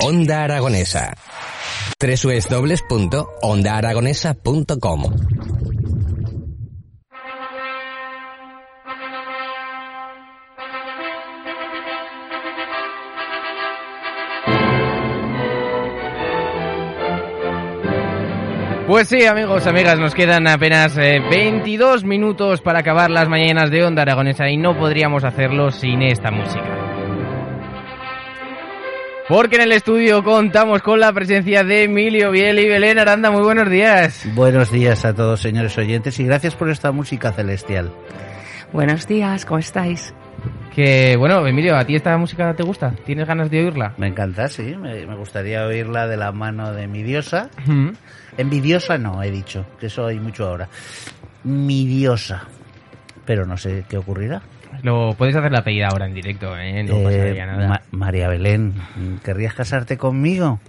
Onda Aragonesa. www.ondaaragonesa.com Pues sí, amigos, amigas, nos quedan apenas eh, 22 minutos para acabar las mañanas de Onda Aragonesa y no podríamos hacerlo sin esta música. Porque en el estudio contamos con la presencia de Emilio Biel y Belén Aranda. Muy buenos días. Buenos días a todos, señores oyentes, y gracias por esta música celestial. Buenos días, ¿cómo estáis? Que bueno, Emilio, ¿a ti esta música te gusta? ¿Tienes ganas de oírla? Me encanta, sí, me, me gustaría oírla de la mano de mi diosa. Mm. Envidiosa no, he dicho, que eso hay mucho ahora. Mi diosa. Pero no sé qué ocurrirá. Lo puedes hacer la apellida ahora en directo, ¿eh? No Eh, pasaría nada. Ma- María Belén, ¿querrías casarte conmigo?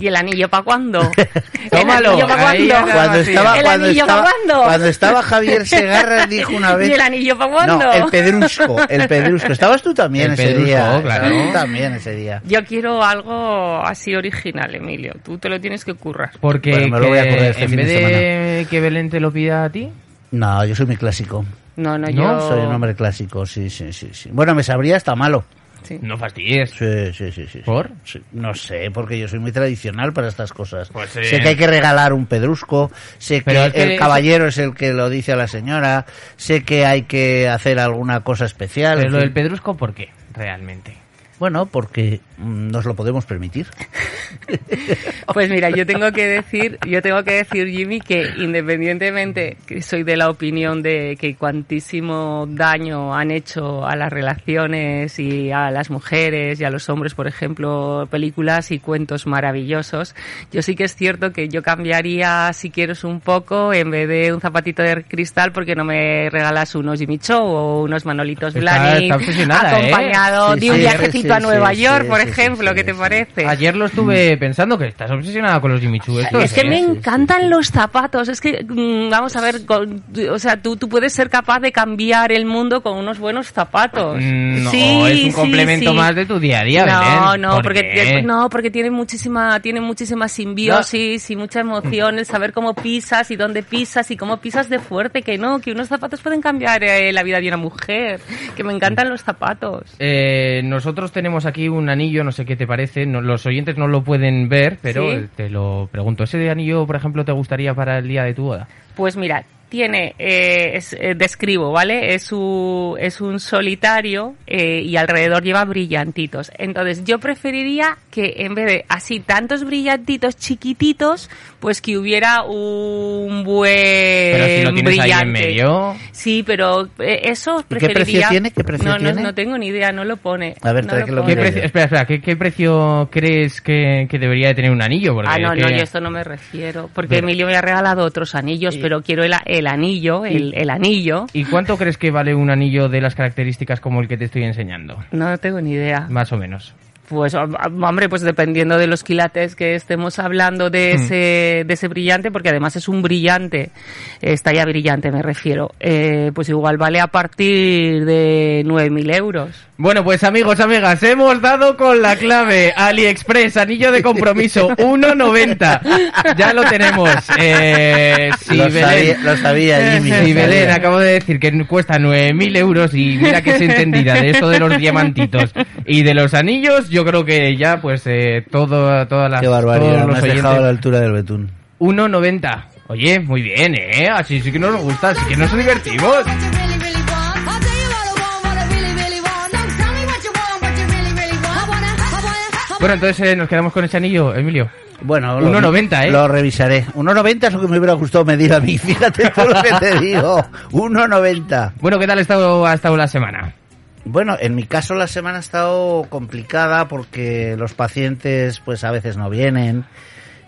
¿Y el anillo para cuándo? Tómalo, ¿El anillo para cuándo? Cuando estaba, ¿El cuando anillo estaba, pa' cuándo? cuando estaba Javier Segarra dijo una vez... ¿Y el anillo para cuándo? No, el pedrusco, el pedrusco. Estabas tú también El ese pedrusco, día. claro. Tú también ese día. Yo quiero algo así original, Emilio. Tú te lo tienes que currar. Porque Bueno, me lo voy a este en fin vez de de que Belén te lo pida a ti, No, yo soy muy clásico. No, no, ¿No? yo... Soy un hombre clásico, sí, sí, sí, sí. Bueno, me sabría hasta malo. Sí. no fastidies. Sí, sí, sí, sí. ¿Por? Sí. No sé, porque yo soy muy tradicional para estas cosas. Pues, eh. Sé que hay que regalar un pedrusco, sé Pero que es que el caballero es el que lo dice a la señora, sé que hay que hacer alguna cosa especial. Pero lo fin. del pedrusco, ¿por qué? Realmente. Bueno, porque nos lo podemos permitir. Pues mira, yo tengo que decir, yo tengo que decir, Jimmy, que independientemente que soy de la opinión de que cuantísimo daño han hecho a las relaciones y a las mujeres y a los hombres, por ejemplo, películas y cuentos maravillosos, yo sí que es cierto que yo cambiaría, si quieres, un poco, en vez de un zapatito de cristal, porque no me regalas unos Jimmy Show o unos Manolitos Blahnik, ¿eh? acompañado Sí, de un sí, viajecito sí, a Nueva York, por sí, ejemplo, sí, ¿qué te sí. parece? Ayer lo estuve pensando que estás obsesionada con los Jimmy Choo. estos, Es que ¿eh? me encantan los zapatos. Es que, mm, vamos a ver, con- o sea, tú, tú puedes ser capaz de cambiar el mundo con unos buenos zapatos. Mm, No, Sí, es un complemento sí. más de tu día a día, No, Belén. no, ¿Por porque qué? no, porque tiene muchísima, tiene muchísima simbiosis y mucha emoción el saber cómo pisas y dónde pisas y cómo pisas de fuerte, que no, que unos zapatos pueden cambiar eh, la vida de una mujer, que me encantan los zapatos. Eh, nosotros tenemos aquí un anillo, no sé qué te parece, no- los oyentes no lo pueden ver, pero Sí. te lo pregunto. ¿Ese anillo, por ejemplo, te gustaría para el día de tu boda? Pues mira, tiene, eh, es, eh, describo, ¿vale? Es un, es un solitario eh, y alrededor lleva brillantitos. Entonces yo preferiría que en vez de así tantos brillantitos chiquititos, pues que hubiera un buen Pero si lo tienes ahí brillante. en medio... Sí, pero eh, eso ¿Y qué preferiría... precio tiene? ¿Qué precio no, no, tiene? no tengo ni idea, no lo pone. A ver, no que lo ¿Qué precio, espera, espera, ¿qué, qué precio crees que, que debería de tener un anillo? Porque Ah, no, es no, yo esto no me refiero. Porque Pero- Emilio me ha regalado otros anillos, pero quiero el, el anillo, el, el anillo. ¿Y cuánto crees que vale un anillo de las características como el que te estoy enseñando? No tengo ni idea. Más o menos. Pues, hom- hombre, pues dependiendo de los quilates que estemos hablando de Hmm. ese, de ese brillante, porque además es un brillante, está ya brillante me refiero, eh, pues igual vale a partir de 9.000 euros. Bueno, pues amigos, amigas, hemos dado con la clave AliExpress, anillo de compromiso, 1,90. Ya lo tenemos. Eh, si lo, Belén- sabía, lo sabía, Jimmy. Sí, lo Belén, sabía. acabo de decir que cuesta 9.000 euros y mira que es entendida de esto de los diamantitos y de los anillos, yo creo que ya pues eh, todo, todas las, Qué todos barbaridad, me has dejado a la oyentes... altura del betún. 1,90. Oye, muy bien, ¿eh? Así sí que nos gusta, así que nos divertimos. Bueno, entonces eh, nos quedamos con ese anillo, Emilio. Bueno, 1,90, ¿eh? Lo revisaré. 1,90 es lo que me hubiera gustado medir a mí. Fíjate todo lo que te digo. 1,90. Bueno, ¿qué tal ha estado, ha estado la semana? Bueno, en mi caso la semana ha estado complicada porque los pacientes pues a veces no vienen.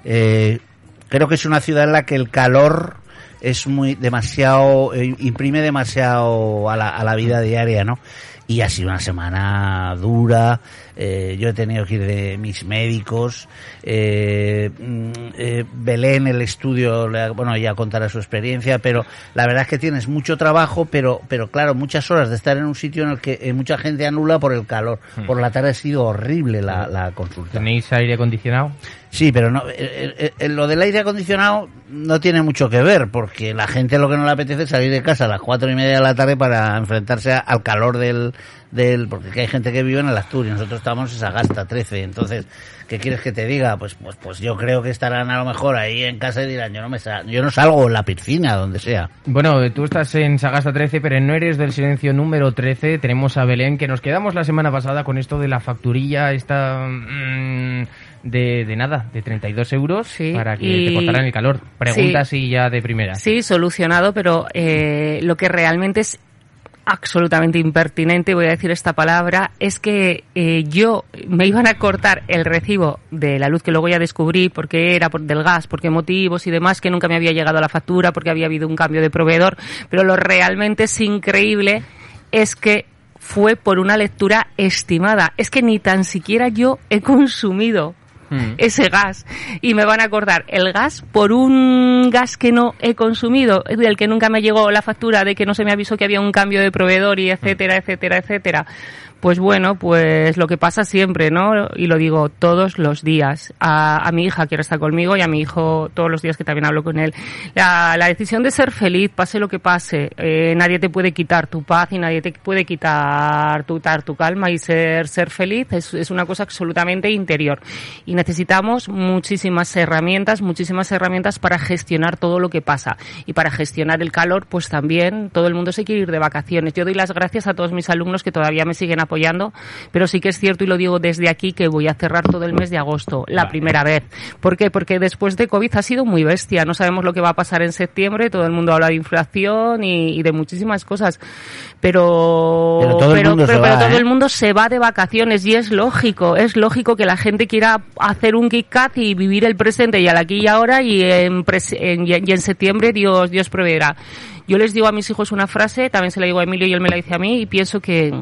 Eh, creo que es una ciudad en la que el calor es muy demasiado, eh, imprime demasiado a la, a la vida diaria, ¿no? Y ha sido una semana dura. Eh, yo he tenido que ir de mis médicos, eh, mm, eh, Belén, el estudio, bueno, ya contará su experiencia, pero la verdad es que tienes mucho trabajo, pero, pero claro, muchas horas de estar en un sitio en el que eh, mucha gente anula por el calor. Por la tarde ha sido horrible la, la consulta. ¿Tenéis aire acondicionado? Sí, pero no, eh, eh, lo del aire acondicionado no tiene mucho que ver, porque la gente lo que no le apetece es salir de casa a las cuatro y media de la tarde para enfrentarse a- al calor del, del, porque hay gente que vive en el Asturias, nosotros estamos en Sagasta 13, entonces, ¿qué quieres que te diga? Pues, pues, pues yo creo que estarán a lo mejor ahí en casa y dirán, yo no me sa- yo no salgo en la piscina, donde sea. Bueno, tú estás en Sagasta 13, pero no eres del silencio número 13. Tenemos a Belén, que nos quedamos la semana pasada con esto de la facturilla esta mm, de, de nada, de 32 euros Sí, para que y- te cortaran el calor. Pregunta Sí. así ya de primera. Sí, solucionado, pero eh, lo que realmente es absolutamente impertinente, voy a decir esta palabra, es que eh, yo me iban a cortar el recibo de la luz que luego ya descubrí porque era por, del gas, por qué motivos y demás, que nunca me había llegado la factura porque había habido un cambio de proveedor, pero lo realmente es increíble es que fue por una lectura estimada. Es que ni tan siquiera yo he consumido Mm. ese gas y me van a acordar el gas por un gas que no he consumido, del que nunca me llegó la factura, de que no se me avisó que había un cambio de proveedor y etcétera, etcétera, etcétera. Pues bueno, pues lo que pasa siempre, ¿no? Y lo digo todos los días. A, mi hija, que ahora está conmigo, y a mi hijo todos los días que también hablo con él. La, decisión de ser feliz, pase lo que pase, eh, nadie te puede quitar tu paz y nadie te puede quitar tu, tar- tu calma y ser, ser feliz es, es una cosa absolutamente interior. Y necesitamos muchísimas herramientas, muchísimas herramientas para gestionar todo lo que pasa. Y para gestionar el calor, pues también todo el mundo se quiere ir de vacaciones. Yo doy las gracias a todos mis alumnos que todavía me siguen pero sí que es cierto y lo digo desde aquí que voy a cerrar todo el mes de agosto, la Vale. primera vez. ¿Por qué? Porque después de COVID ha sido muy bestia. No sabemos lo que va a pasar en septiembre. Todo el mundo habla de inflación y, y de muchísimas cosas. Pero, Pero todo el mundo se pero va, todo ¿eh? el mundo se va de vacaciones y es lógico. Es lógico que la gente quiera hacer un Kit Kat y vivir el presente y al aquí y ahora y en, en- y en septiembre Dios, Dios proveerá. Yo les digo a mis hijos una frase, también se la digo a Emilio y él me la dice a mí y pienso que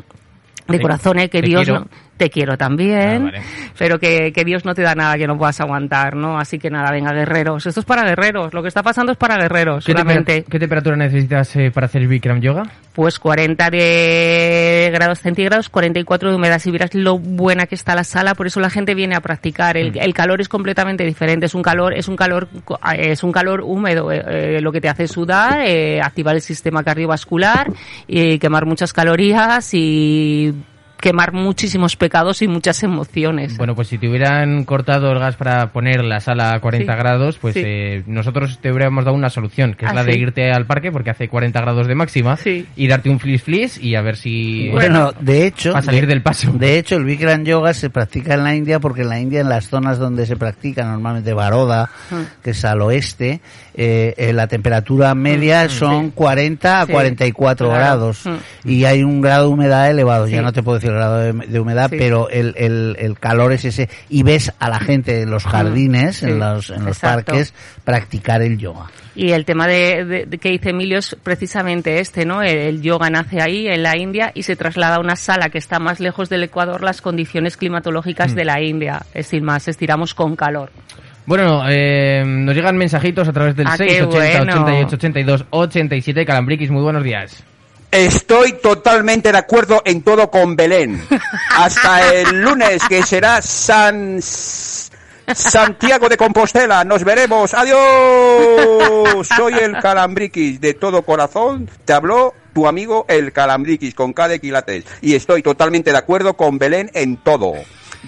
de corazón, ¿eh? que Dios quiero. Te quiero también, Ah, vale. pero que, que Dios no te da nada que no puedas aguantar, ¿no? Así que nada, venga, guerreros. Esto es para guerreros. Lo que está pasando es para guerreros, ¿Qué, solamente. tempera- qué temperatura necesitas eh, para hacer Bikram Yoga? Pues 40 de grados centígrados, 44 de humedad. Si vieras lo buena que está la sala, por eso la gente viene a practicar. El, Mm. el calor es completamente diferente. Es un calor, es un calor, es un calor húmedo. eh, eh, lo que te hace sudar, eh, activar el sistema cardiovascular y quemar muchas calorías y quemar muchísimos pecados y muchas emociones. Bueno, pues si te hubieran cortado el gas para poner la sala a 40 Sí. grados, pues Sí. eh, nosotros te hubiéramos dado una solución, que es Ah, la de sí. irte al parque porque hace 40 grados de máxima Sí. y darte un flis flis y a ver si... Bueno, de hecho, para salir de- del paso. De hecho, el Bikram Yoga se practica en la India porque en la India, en las zonas donde se practica, normalmente Baroda, Mm. que es al oeste, eh, eh, la temperatura media son 40 a Mm, Sí, 44 claro. grados Mm. y hay un grado de humedad elevado. Ya no te puedo decir el grado de, de humedad, Sí. pero el, el, el calor es ese. Y ves a la gente en los jardines. Sí, en los, en los exacto. parques, practicar el yoga. Y el tema de, de- de que dice Emilio es precisamente este, ¿no? El, el yoga nace ahí, en la India, y se traslada a una sala que está más lejos del Ecuador, las condiciones climatológicas Mm. de la India. Es decir, más, estiramos con calor. Bueno, eh, nos llegan mensajitos a través del Ah, qué 680 bueno. 88 82 87 Calambriquis, muy buenos días. Estoy totalmente de acuerdo en todo con Belén. Hasta el lunes, que será San Santiago de Compostela. Nos veremos. Adiós. Soy el Calambriquis. De todo corazón te habló tu amigo el Calambriquis con K de quilates. Y estoy totalmente de acuerdo con Belén en todo.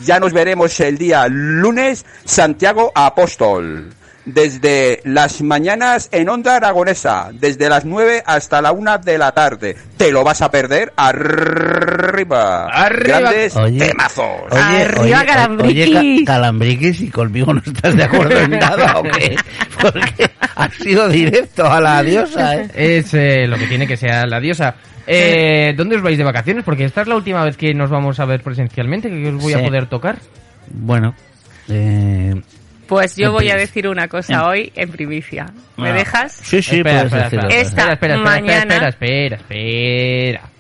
Ya nos veremos el día lunes, Santiago Apóstol. Desde las mañanas en Onda Aragonesa, desde las 9 hasta la 1 de la tarde. ¿Te lo vas a perder? Arriba. Arriba. Grandes Oye, temazos. Oye, Arriba, oye, Calambriquis. oye, Ca- Calambriquis, y conmigo no estás de acuerdo en nada, ¿o qué? Porque has sido directo a la diosa, ¿eh? Es eh, lo que tiene que ser la diosa. Eh, ¿Dónde os vais de vacaciones? Porque esta es la última vez que nos vamos a ver presencialmente, que os voy a poder tocar. Bueno, eh, pues yo voy a decir una cosa hoy en primicia. ¿Me ah. dejas? Sí, sí, espera, espera, espera, Esta espera, mañana... espera, espera, espera.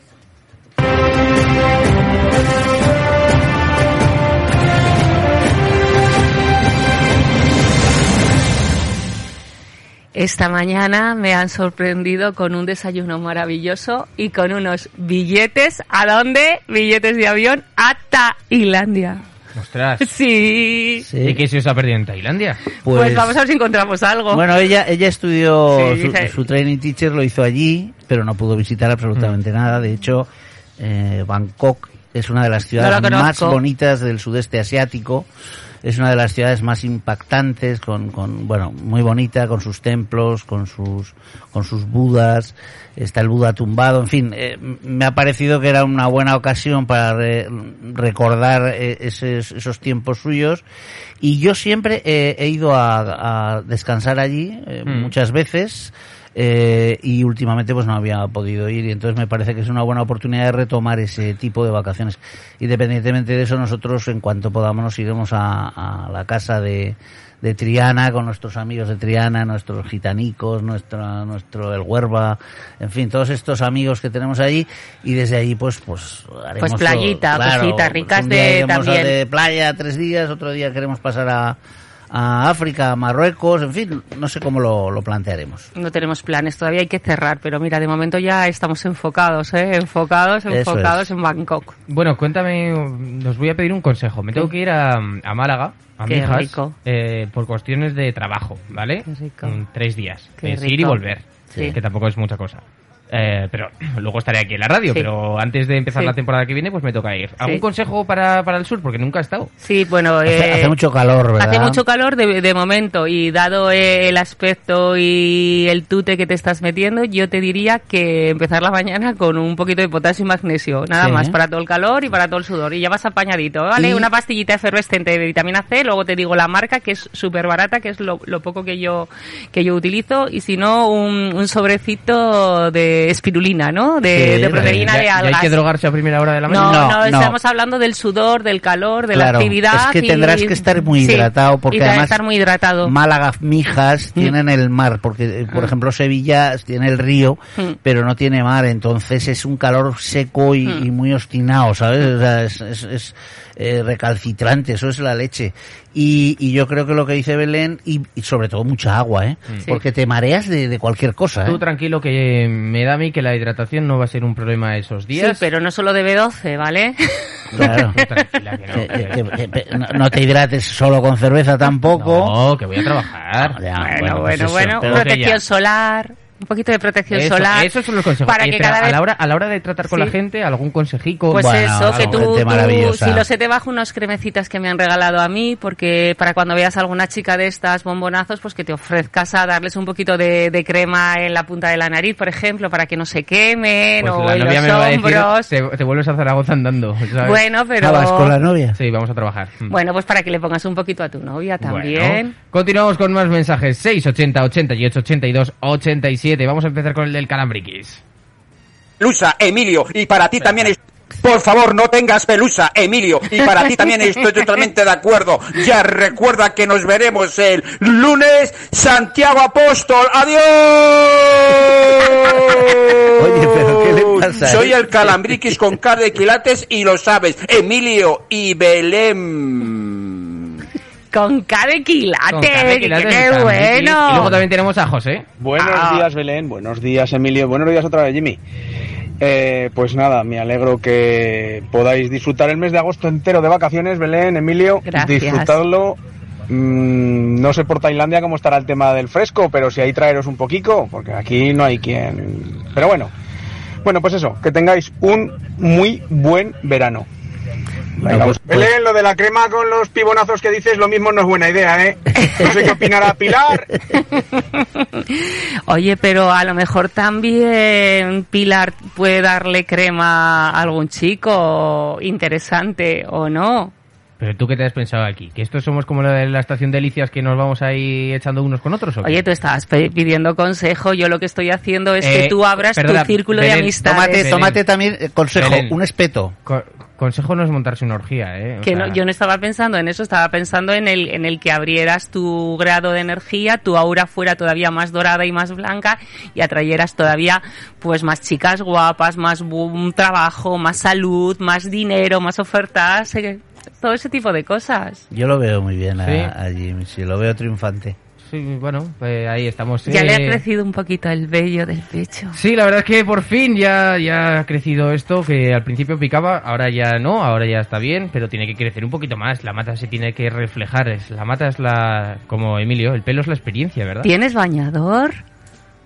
Esta mañana me han sorprendido con un desayuno maravilloso y con unos billetes. ¿A dónde? Billetes de avión a Tailandia. Ostras. Sí. Sí. ¿Y qué se os ha perdido en Tailandia? Pues, vamos a ver si encontramos algo. Bueno, ella, ella estudió Sí, su, dice- su training teacher, lo hizo allí, pero no pudo visitar Mm. absolutamente nada. De hecho, eh, Bangkok es una de las ciudades No más bonitas del sudeste asiático. Es una de las ciudades más impactantes, con, con bueno, muy bonita, con sus templos, con sus, con sus budas. Está el Buda tumbado, en fin, eh, me ha parecido que era una buena ocasión para re- recordar eh, esos, esos tiempos suyos. Y yo siempre eh, he ido a, a descansar allí eh, Mm. muchas veces. Eh, y últimamente pues no había podido ir y entonces me parece que es una buena oportunidad de retomar ese tipo de vacaciones. Independientemente de eso, nosotros en cuanto podamos nos iremos a, a la casa de, de Triana con nuestros amigos de Triana, nuestros gitanicos, nuestra, nuestro El Huerva, en fin, todos estos amigos que tenemos allí y desde allí pues pues haremos Pues playita, todo. Claro, cositas ricas un día de también. de playa tres días, otro día queremos pasar a, a África, a Marruecos, en fin, no sé cómo lo, lo plantearemos. No tenemos planes, todavía hay que cerrar, pero mira, de momento ya estamos enfocados, ¿eh? Enfocados, enfocados es. en Bangkok. Bueno, cuéntame, os voy a pedir un consejo. Me tengo que ir a, a Málaga, a Qué Mijas, rico. eh, por cuestiones de trabajo, ¿vale? Qué rico. Mm, tres días. Qué es ir y volver, Sí. que tampoco es mucha cosa. Eh, pero luego estaré aquí en la radio, Sí. pero antes de empezar Sí. la temporada que viene, pues me toca ir. ¿Algún Sí. consejo para, para el sur? Porque nunca he estado. Sí, bueno, Hace, eh, hace mucho calor, ¿verdad? Hace mucho calor de, de momento y dado eh, el aspecto y el tute que te estás metiendo, yo te diría que empezar la mañana con un poquito de potasio y magnesio, nada Sí. más para todo el calor y para todo el sudor y ya vas apañadito, ¿vale? Y- Una pastillita efervescente de vitamina C, luego te digo la marca que es súper barata, que es lo, lo poco que yo que yo utilizo y si no un, un sobrecito de espirulina, ¿no? De, Sí, de proteína ¿Ya- de ya hay algas. que drogarse a primera hora de la mañana? no, No, no. estamos hablando del sudor, del calor, de la actividad. es que y- tendrás que estar muy Sí, hidratado porque y además estar muy hidratado. Málaga, Mijas tienen el mar, porque eh, por Ah. ejemplo Sevilla tiene el río, Mm. pero no tiene mar, entonces es un calor seco y, Mm. y muy obstinado, ¿sabes? O sea, es, es- es, eh, recalcitrante, eso es la leche. Y, y yo creo que lo que dice Belén, y, y sobre todo mucha agua, ¿eh? Sí. Porque te mareas de, de cualquier cosa, ¿eh? Tú tranquilo que me da a mí que la hidratación no va a ser un problema esos Sí, días. pero no solo de B12, ¿vale? Claro. Que no. Que- que- que- que- no, no te hidrates solo con cerveza tampoco. No, que voy a trabajar. Ya, bueno, pues bueno, eso, bueno. que protección solar. Un poquito de protección Eso, solar. esos son los consejos. Para Eh, que cada a vez... la hora a la hora de tratar con Sí. la gente, algún consejico. Pues Bueno, eso, que tú, tú, si lo sé, te bajo unas cremecitas que me han regalado a mí, porque para cuando veas a alguna chica de estas bombonazos, pues que te ofrezcas a darles un poquito de, de crema en la punta de la nariz, por ejemplo, para que no se quemen, Pues o en los a hombros. decir, te, te vuelves a Zaragoza andando. ¿sabes? Bueno, pero... Ah, vas con la novia. Sí, vamos a trabajar. Mm. Bueno, pues para que le pongas un poquito a tu novia también. Bueno, continuamos con más mensajes. 680 88 82 87. Vamos a empezar con el del Calambriquis. Pelusa, Emilio, y para ti también es... Por favor, no tengas pelusa, Emilio, y para ti también estoy totalmente de acuerdo. Ya recuerda que nos veremos el lunes, Santiago Apóstol. ¡Adiós! Oye, pero ¿qué le pasa, Soy el Calambriquis con cara de quilates y lo sabes, Emilio y Belén. Con K de Con qué bueno. Y luego también tenemos a José. Buenos Ah. días, Belén. Buenos días, Emilio. Buenos días otra vez, Jimmy. Eh, pues nada, me alegro que podáis disfrutar el mes de agosto entero de vacaciones, Belén, Emilio. Gracias. Disfrutadlo. Mm, no sé por Tailandia cómo estará el tema del fresco, pero si hay traeros un poquito, porque aquí no hay quien. Pero bueno. Bueno, pues eso, que tengáis un muy buen verano. Pues- Belén, lo de la crema con los pibonazos que dices, lo mismo no es buena idea, ¿eh? No sé qué opinará Pilar. Oye, pero a lo mejor también Pilar puede darle crema a algún chico interesante o no. Pero tú qué te has pensado aquí? ¿Que estos somos como la de la estación Delicias que nos vamos ahí echando unos con otros? ¿o qué? Oye, tú estabas pidiendo consejo, yo lo que estoy haciendo es Eh, que tú abras perdona, tu círculo de Belén, amistades. Tómate, tómate también eh, consejo, Belén. un espeto. Co- consejo no es montarse una orgía, ¿eh? O Que sea, no, yo no estaba pensando en eso, estaba pensando en el, en el que abrieras tu grado de energía, tu aura fuera todavía más dorada y más blanca y atrayeras todavía pues más chicas guapas, más bu- trabajo, más salud, más dinero, más ofertas, eh, todo ese tipo de cosas. Yo lo veo muy bien a, Sí. a Jimmy, sí, lo veo triunfante. Sí, bueno, pues ahí estamos. Ya le ha Eh, crecido un poquito el vello del pecho. Sí, la verdad es que por fin ya, ya ha crecido esto, que al principio picaba, ahora ya no, ahora ya está bien, pero tiene que crecer un poquito más. La mata se tiene que reflejar. Es, la mata es la, como Emilio, el pelo es la experiencia, ¿verdad? ¿Tienes bañador?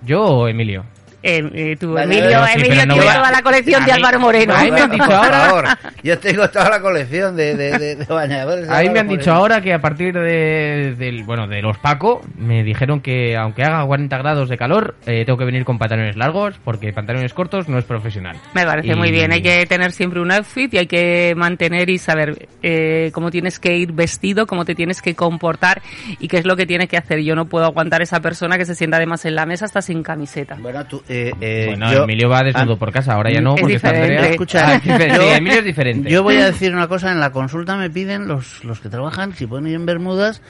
¿Yo o Emilio? Eh, eh, tú, Vale, Emilio, sí, Emilio no tiene a- toda la colección A de mí- Álvaro Moreno. a mí me han dicho Por ahora- favor, yo tengo toda la colección de, de, de- de bañadores. Ahí me han dicho Moreno. ahora que a partir de, del, bueno, de los Paco, me dijeron que aunque haga 40 grados de calor, eh, tengo que venir con pantalones largos, porque pantalones cortos no es profesional. Me parece Y- muy bien. Hay que tener siempre un outfit y hay que mantener y saber eh, cómo tienes que ir vestido, cómo te tienes que comportar y qué es lo que tienes que hacer. Yo no puedo aguantar esa persona que se sienta además en la mesa hasta sin camiseta. Bueno, tú, eh, eh, Bueno, yo- Emilio va desnudo Ah, por casa, ahora ya no, Es porque está diferente. Andrea. Escucha, Ah, es diferente. yo- Sí, Emilio es diferente. Yo voy a decir una cosa, en la consulta me piden los, los que trabajan, si pueden ir en Bermudas,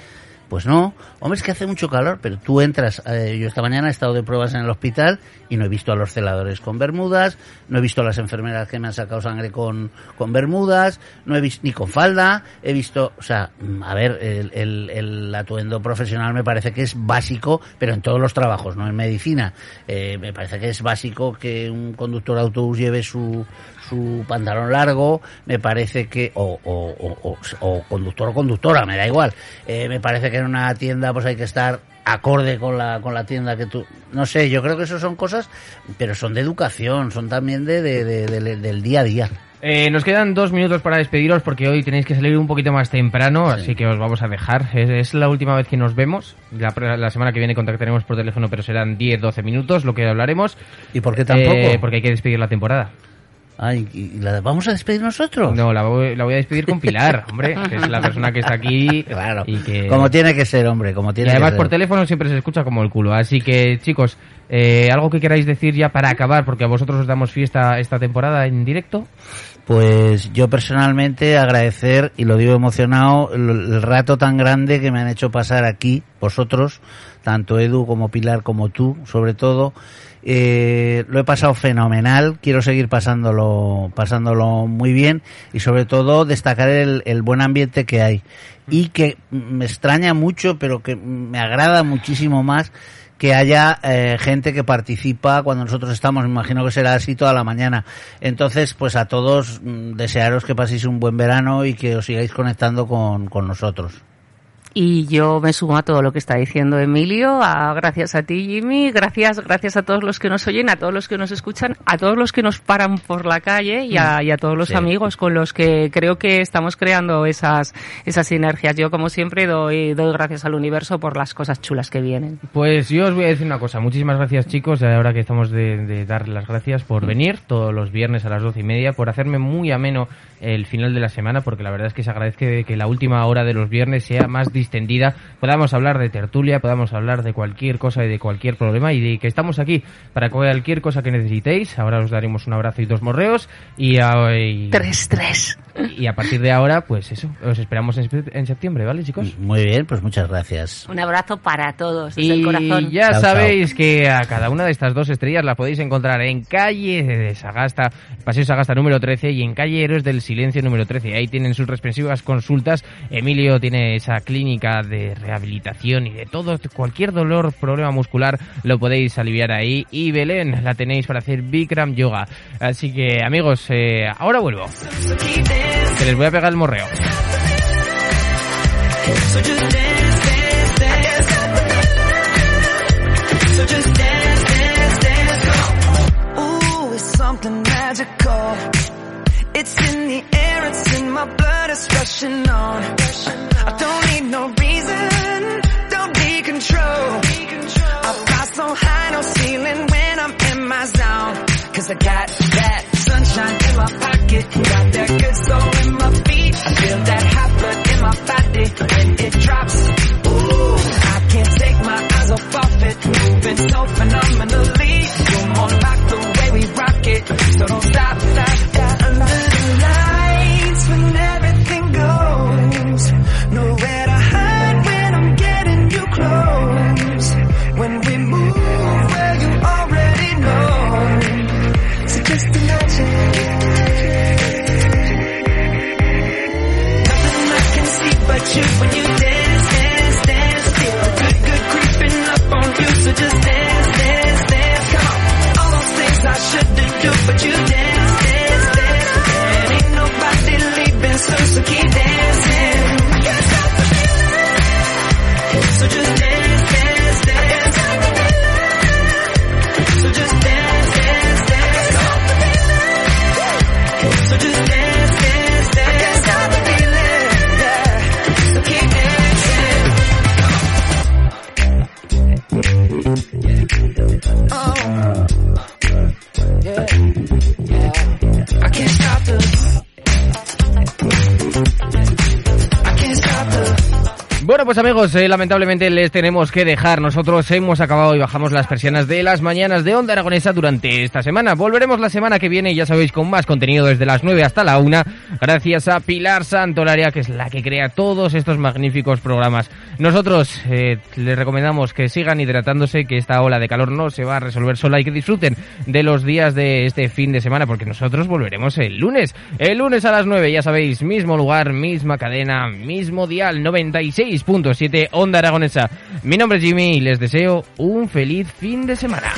pues no. Hombre, es que hace mucho calor, pero tú entras, eh, yo esta mañana he estado de pruebas en el hospital y no he visto a los celadores con Bermudas, no he visto a las enfermeras que me han sacado sangre con, con Bermudas, no he visto ni con falda, he visto, o sea, mm, a ver, el, el, el atuendo profesional me parece que es básico, pero en todos los trabajos, no en medicina. Eh, me parece que es básico que un conductor de autobús lleve su, su pantalón largo, me parece que, o, o, o, o- o conductor o conductora, me da igual. Eh, me parece que en una tienda pues hay que estar acorde con la, con la tienda que tú, no sé, yo creo que eso son cosas, pero son de educación, son también de, de- de- de- del día a día. Eh, nos quedan dos minutos para despediros porque hoy tenéis que salir un poquito más temprano, así que os vamos a dejar. Es, es la última vez que nos vemos. La, la semana que viene contactaremos por teléfono, pero serán 10-12 minutos lo que hablaremos. ¿Y por qué tampoco? Eh, porque hay que despedir la temporada. Ay, ¿y la vamos a despedir nosotros? No, la voy, la voy a despedir con Pilar, hombre, que es la persona que está aquí. Claro, y que... como tiene que ser, hombre, como Y tiene además que por teléfono siempre se escucha como el culo. Así que, chicos, eh, algo que queráis decir ya para acabar, porque a vosotros os damos fiesta esta temporada en directo. Pues yo personalmente agradecer, y lo digo emocionado, el, el rato tan grande que me han hecho pasar aquí, vosotros, tanto Edu como Pilar como tú, sobre todo. Eh, lo he pasado fenomenal, quiero seguir pasándolo, pasándolo muy bien y sobre todo destacar el, el buen ambiente que hay y que me extraña mucho, pero que me agrada muchísimo más que haya eh, gente que participa cuando nosotros estamos, me imagino que será así toda la mañana. Entonces, pues a todos mm, desearos que paséis un buen verano y que os sigáis conectando con, con nosotros. Y yo me sumo a todo lo que está diciendo Emilio, a, gracias a ti Jimmy, gracias, gracias a todos los que nos oyen, a todos los que nos escuchan, a todos los que nos paran por la calle y a, y a todos los Sí. amigos con los que creo que estamos creando esas, esas sinergias. Yo como siempre doy, doy gracias al universo por las cosas chulas que vienen. Pues yo os voy a decir una cosa. Muchísimas gracias, chicos. Ahora que estamos de, de dar las gracias por venir todos los viernes a las doce y media, por hacerme muy ameno el final de la semana, porque la verdad es que se agradece que la última hora de los viernes sea más distendida. Podamos hablar de tertulia, podamos hablar de cualquier cosa y de cualquier problema y de que estamos aquí para cualquier cosa que necesitéis. Ahora os daremos un abrazo y dos morreos y, a- y- Tres, tres. y a partir de ahora, pues eso, os esperamos en, en septiembre, ¿vale, chicos? Muy bien, pues muchas gracias. Un abrazo para todos, desde Y el corazón. ya Chao, sabéis que a cada una de estas dos estrellas la podéis encontrar en calle de Sagasta, Paseo Sagasta número 13 y en calle Héroes del Silencio número 13. Ahí tienen sus respectivas consultas. Emilio tiene esa clínica de rehabilitación y de todo, cualquier dolor, problema muscular, lo podéis aliviar ahí. Y Belén la tenéis para hacer Bikram Yoga. Así que amigos, eh, ahora vuelvo. Que les voy a pegar el morreo. Magical. It's rushing on. I don't need no reason, don't need control. I fly so high, no ceiling when I'm in my zone. Cause I got that sunshine in my pocket, got that good soul in my do, but you do. Pues amigos, eh, lamentablemente les tenemos que dejar. Nosotros hemos acabado y bajamos las persianas de las mañanas de Onda Aragonesa durante esta semana. Volveremos la semana que viene, ya sabéis, con más contenido desde las 9 hasta la 1, gracias a Pilar Santolaria, que es la que crea todos estos magníficos programas. Nosotros eh, les recomendamos que sigan hidratándose, que esta ola de calor no se va a resolver sola y que disfruten de los días de este fin de semana, porque nosotros volveremos el lunes. El lunes a las 9, ya sabéis, mismo lugar, misma cadena, mismo dial, 96 6.7 Onda Aragonesa. Mi nombre es Jimmy y les deseo un feliz fin de semana.